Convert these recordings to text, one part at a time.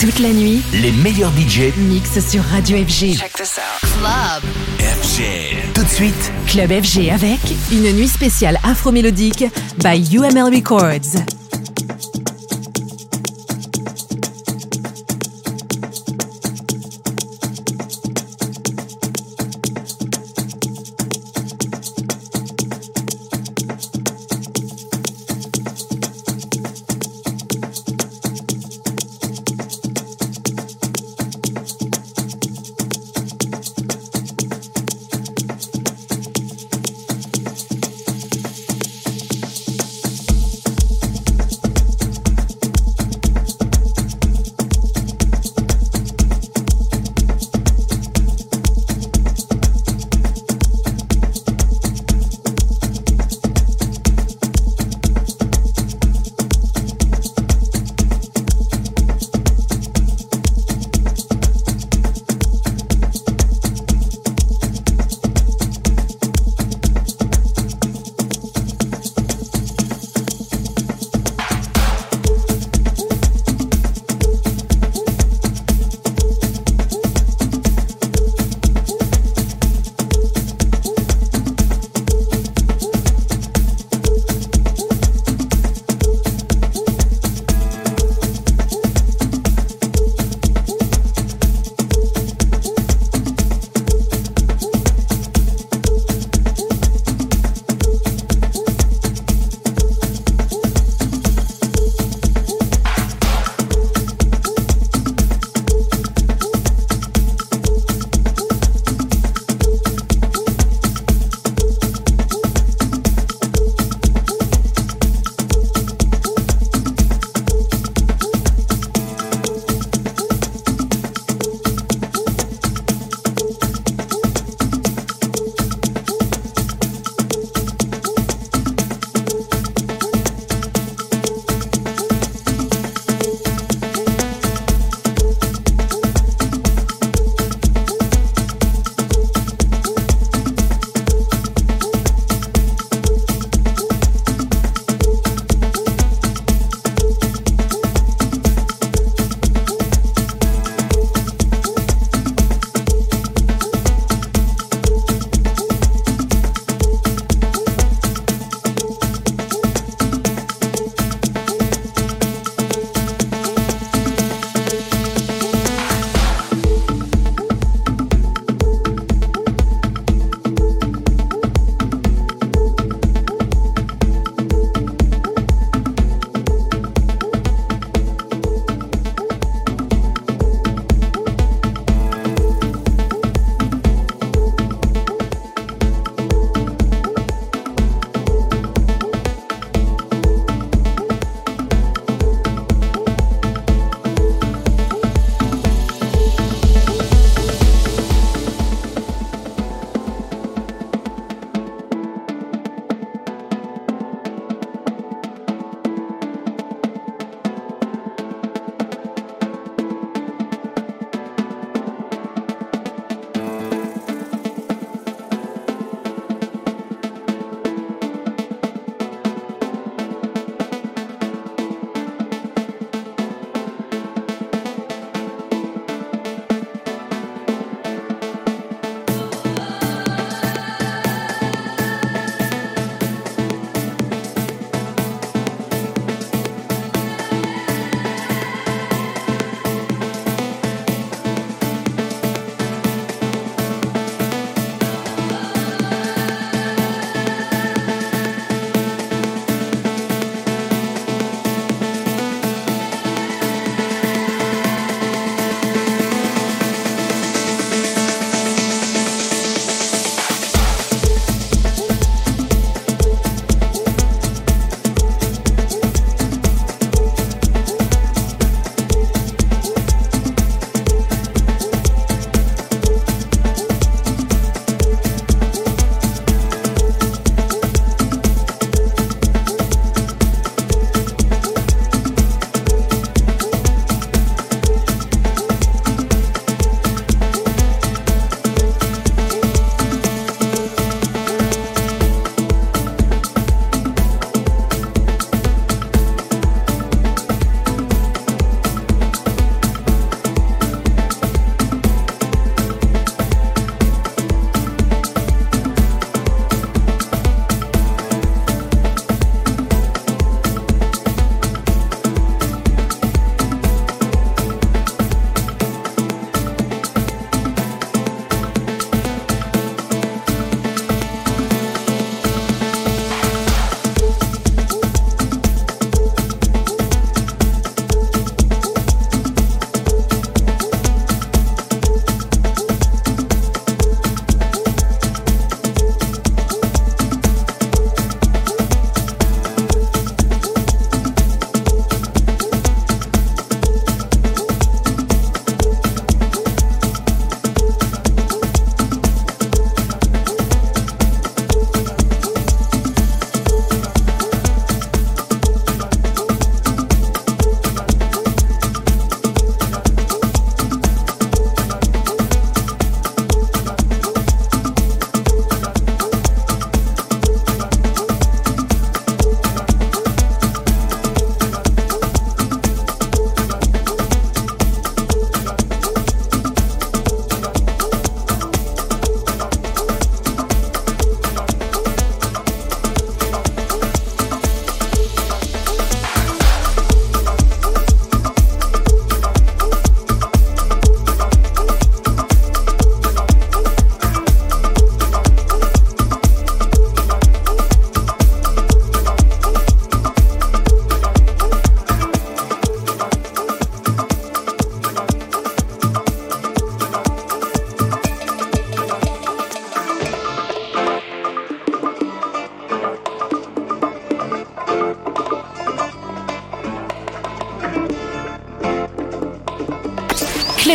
Toute la nuit, Les meilleurs DJ mix sur Radio FG. Check this out. FG. Tout de suite, Club FG avec une nuit spéciale afro-mélodique by UML Records.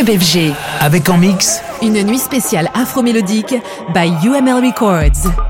FG. Avec en mix. Une nuit spéciale afro-mélodique by UML Records.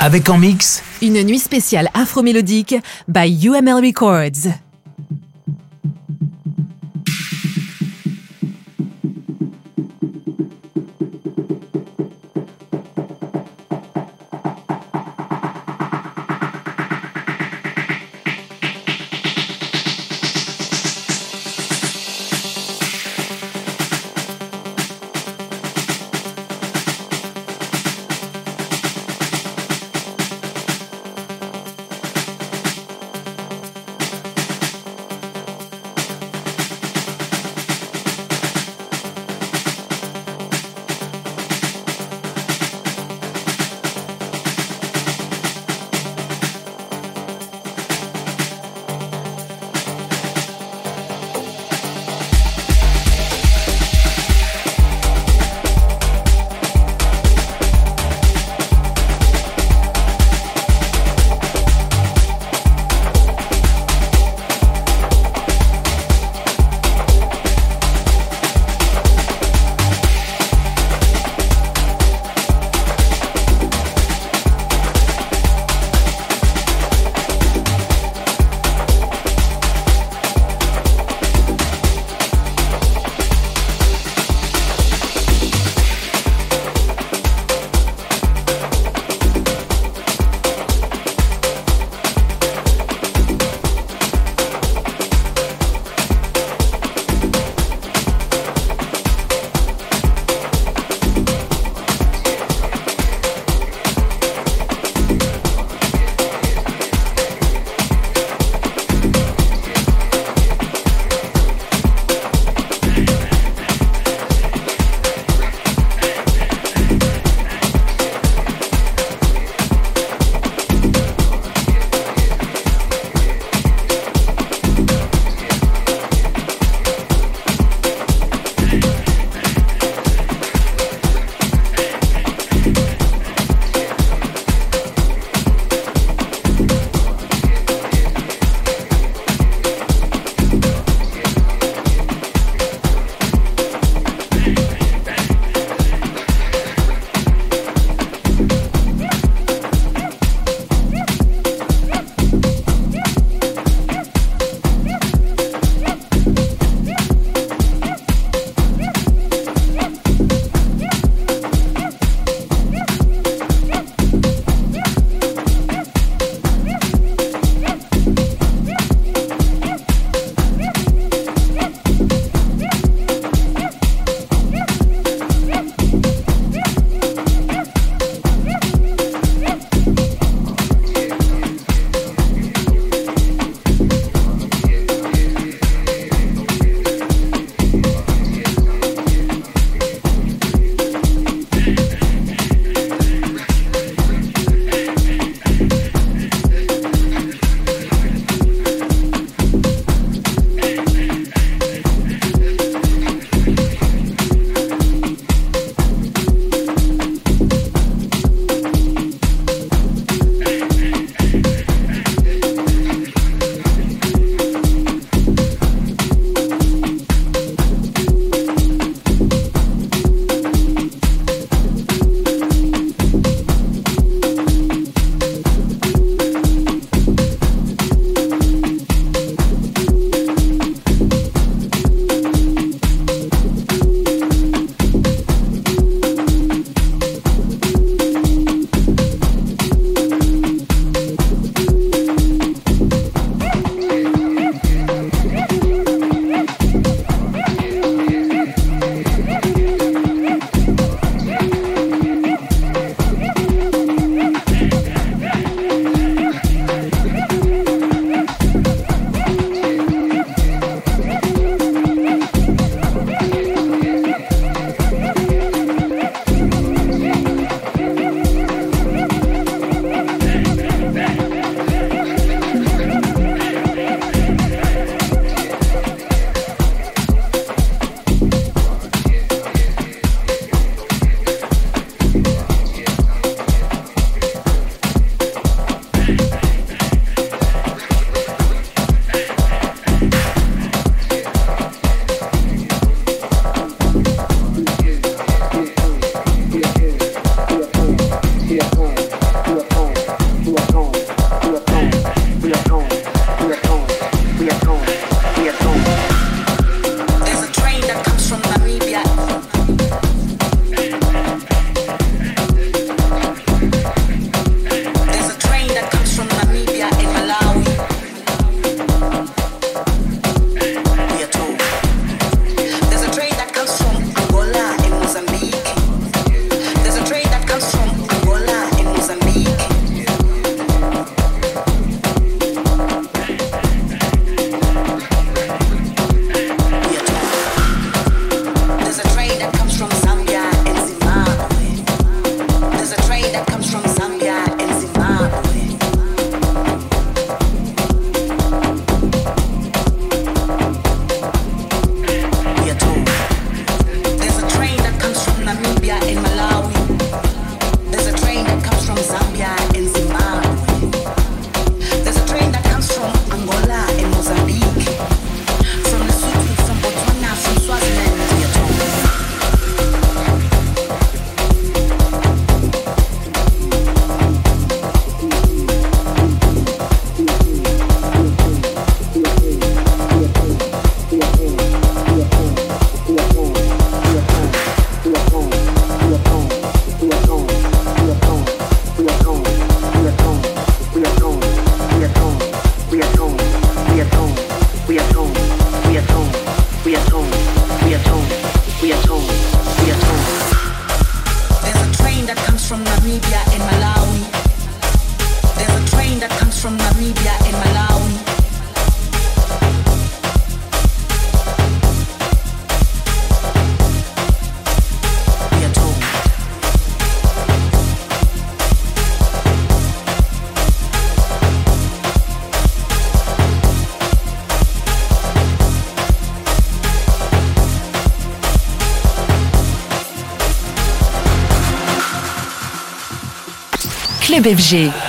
Avec en mix Une nuit spéciale afro-mélodique by UML Records.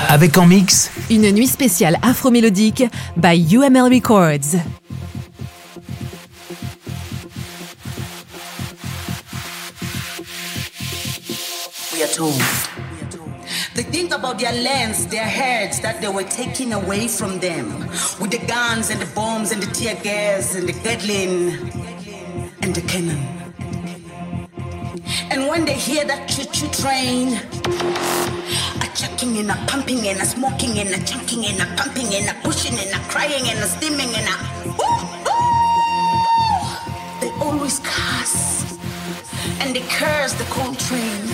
Avec en mix. Une nuit spéciale afro-mélodique by UML Records. We are told. They think about their lands, their heads that they were taking away from them. With the guns and the bombs and the tear gas and the Gatling and the cannon. And when they hear that choo-choo train, and a pumping and a smoking and a chunking and a pumping and a pushing and a crying and a steaming and a. They always curse and they curse the cold train,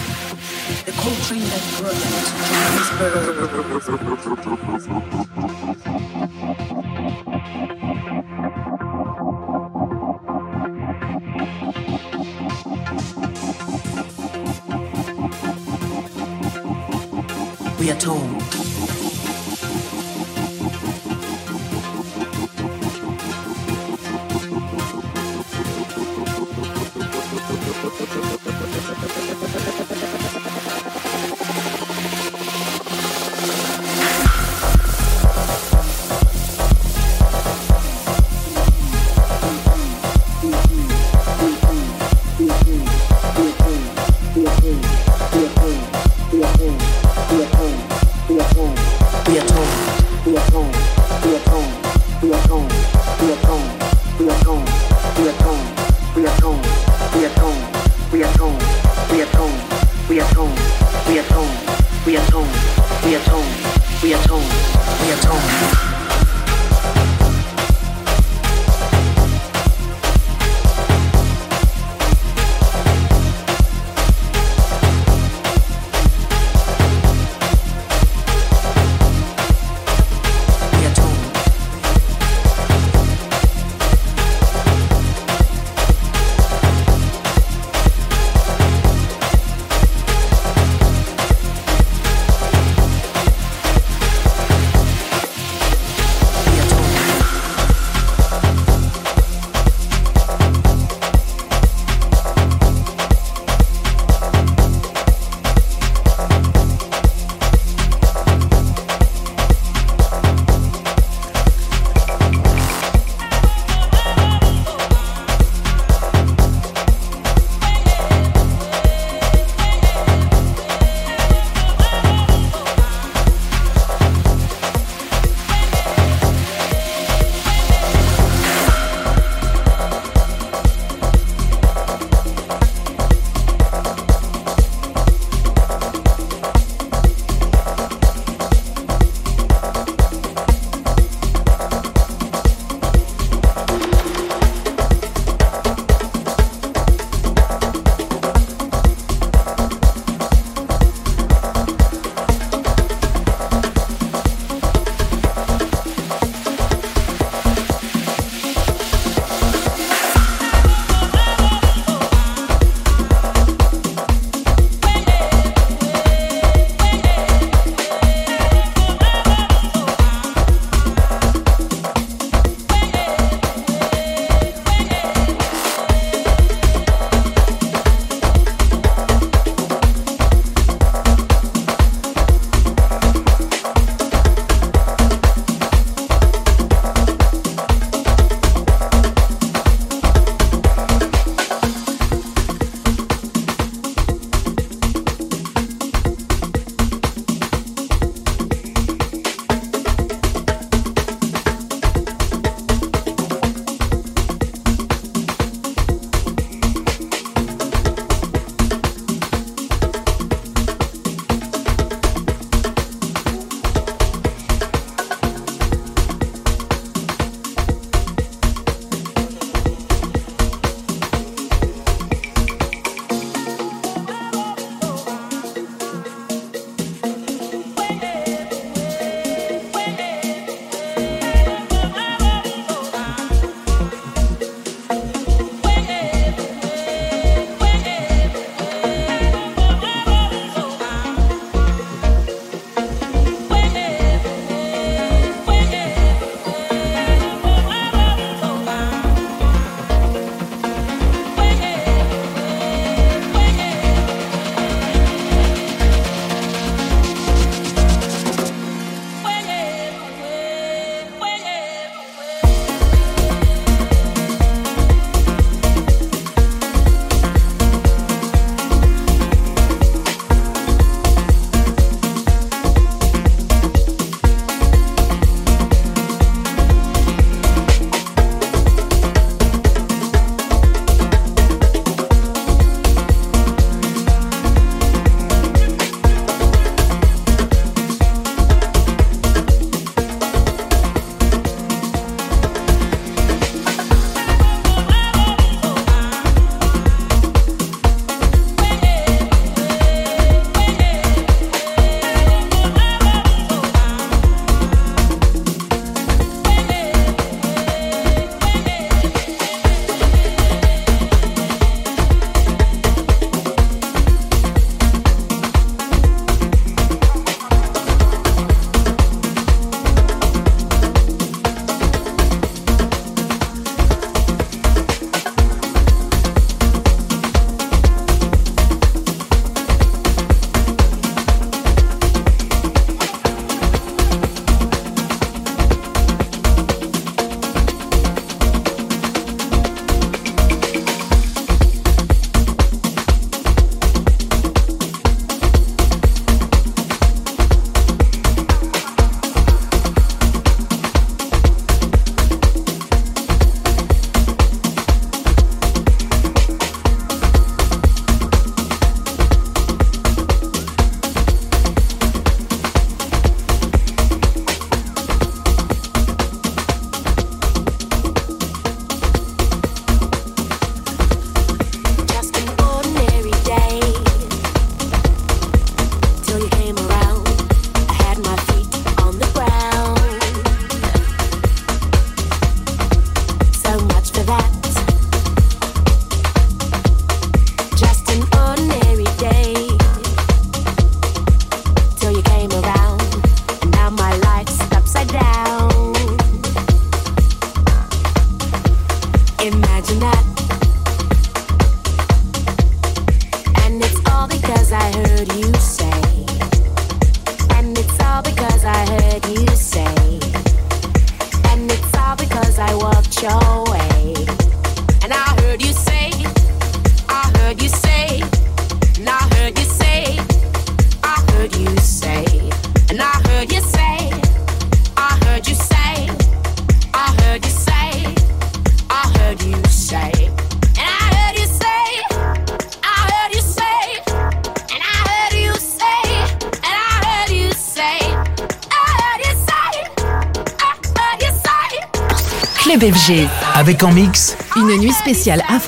the cold train that brought them to told. we're told.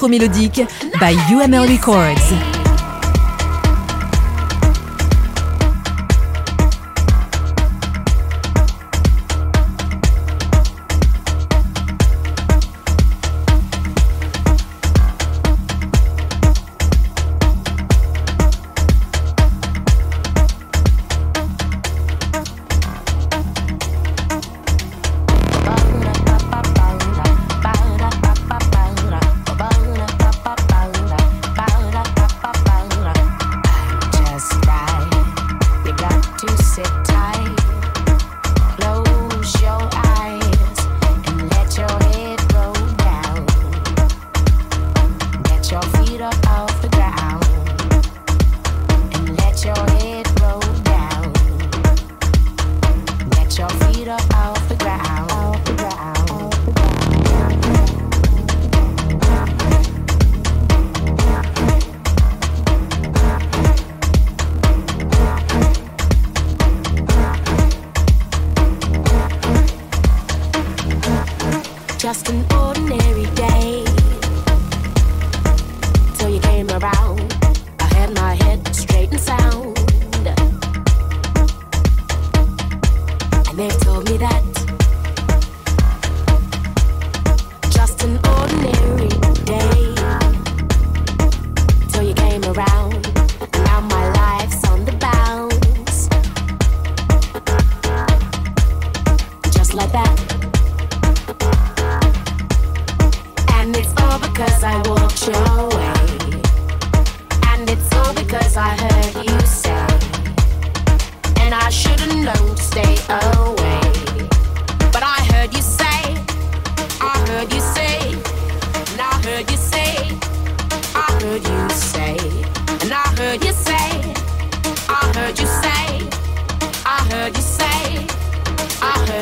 Spéciale afro-mélodique by UML Records.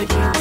like it.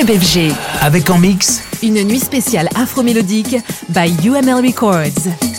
Club FG. Avec en mix. Une nuit spéciale afro-mélodique by UML Records.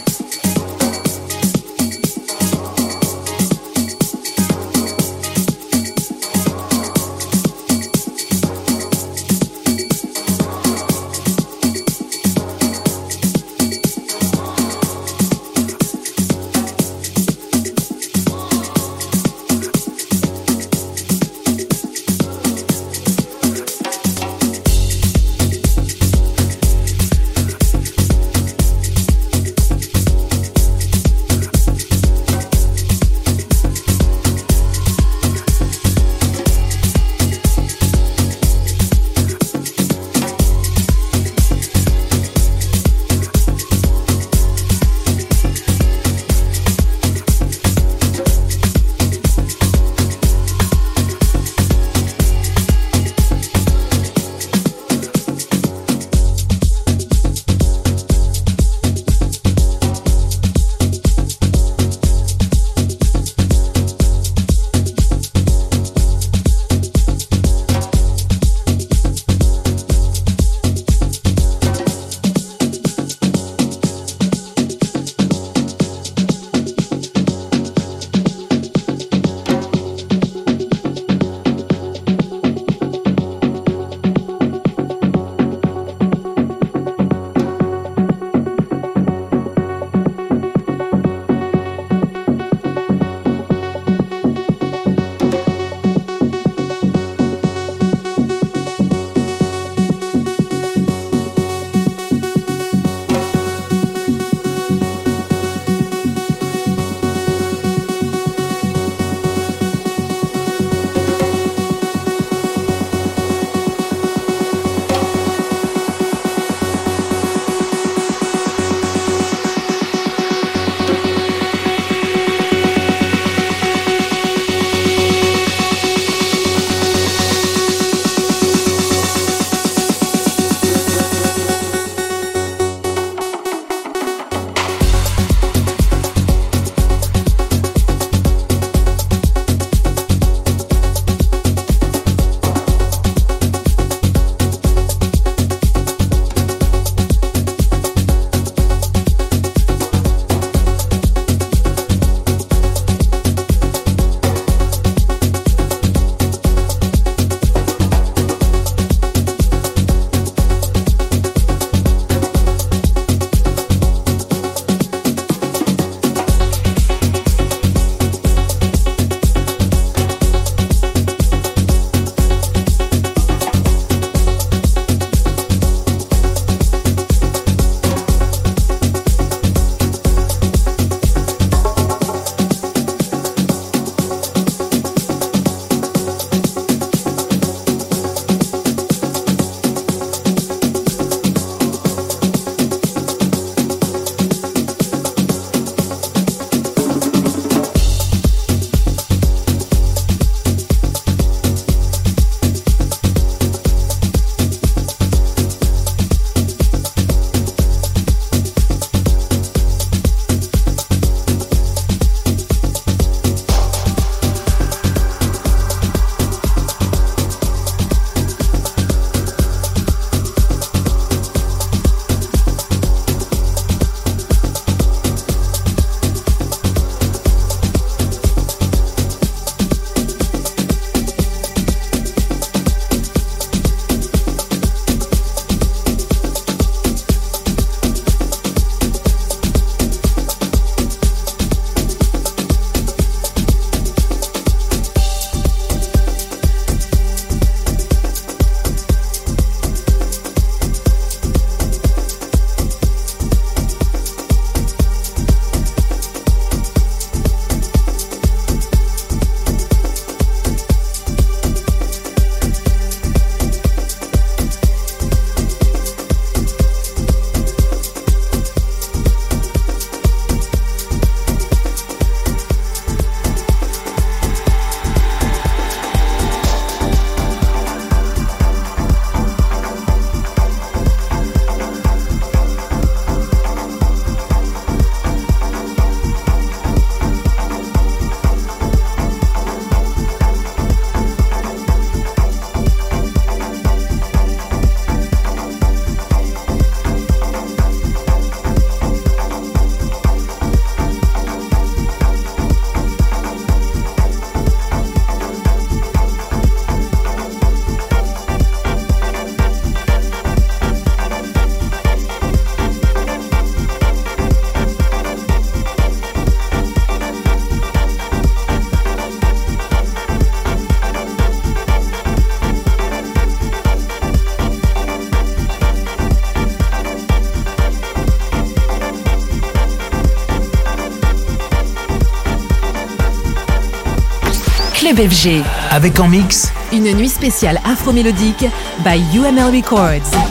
FG. Avec en mix Une nuit spéciale afro-mélodique by UML Records.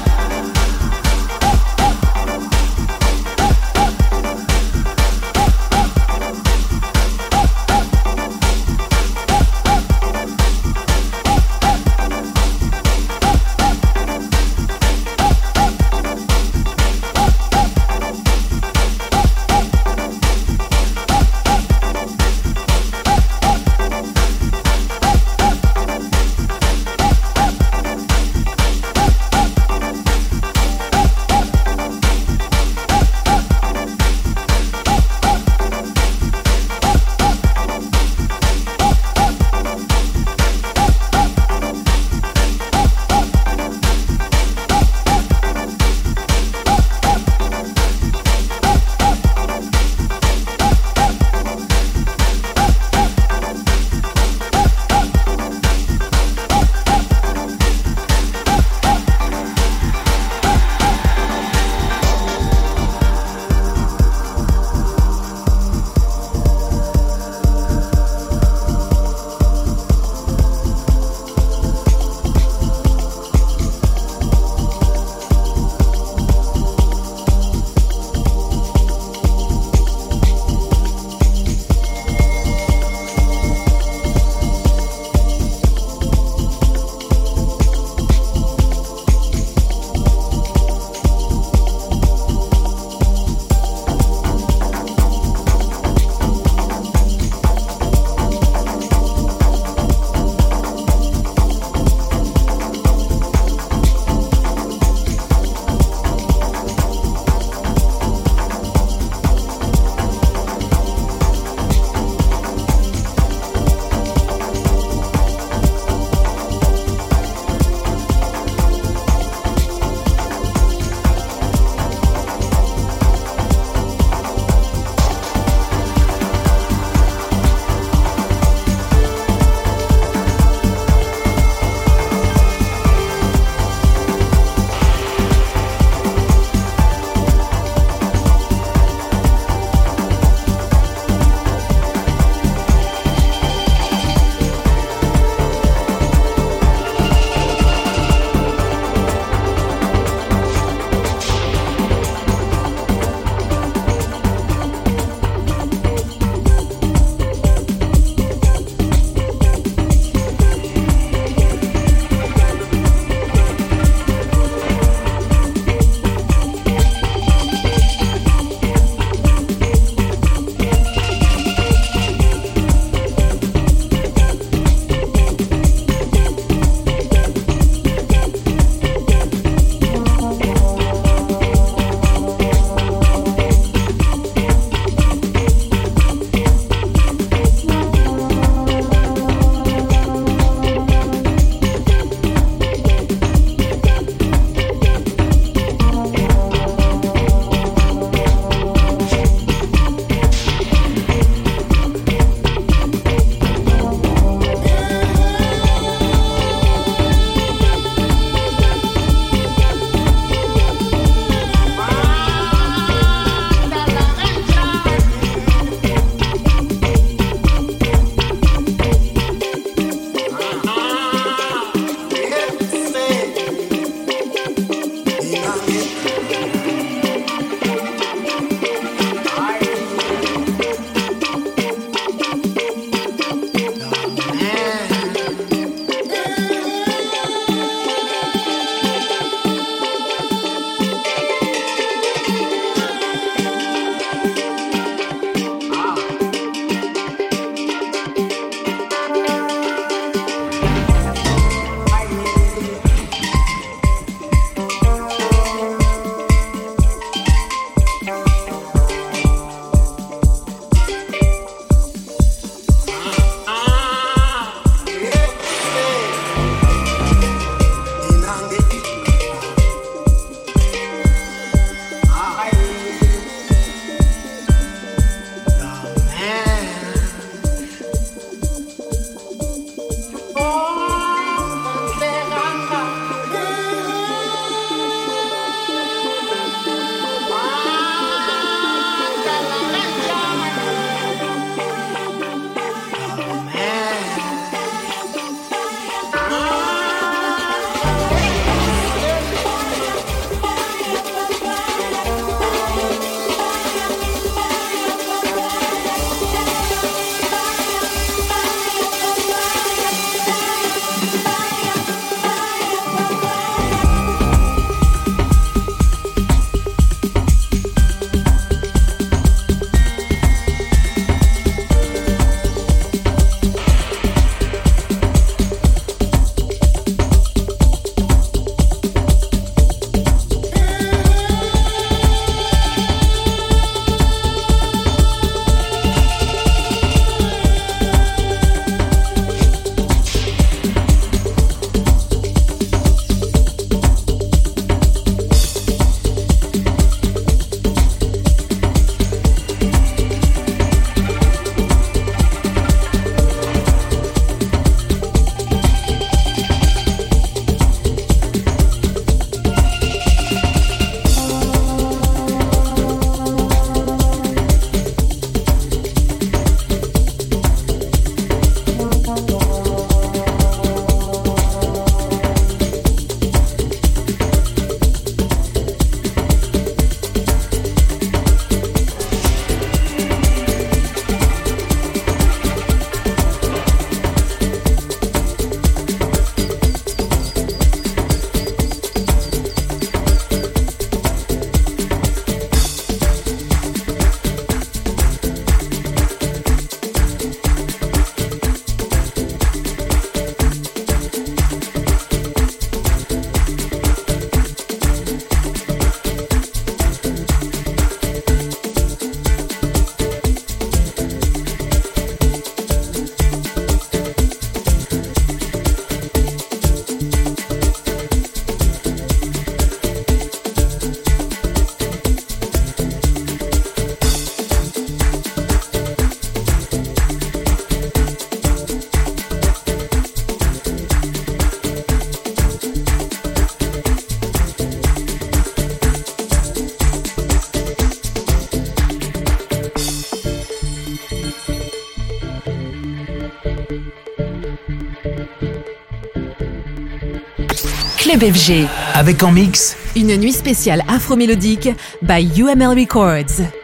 FG. Avec en mix. Une nuit spéciale afro-mélodique by UML Records.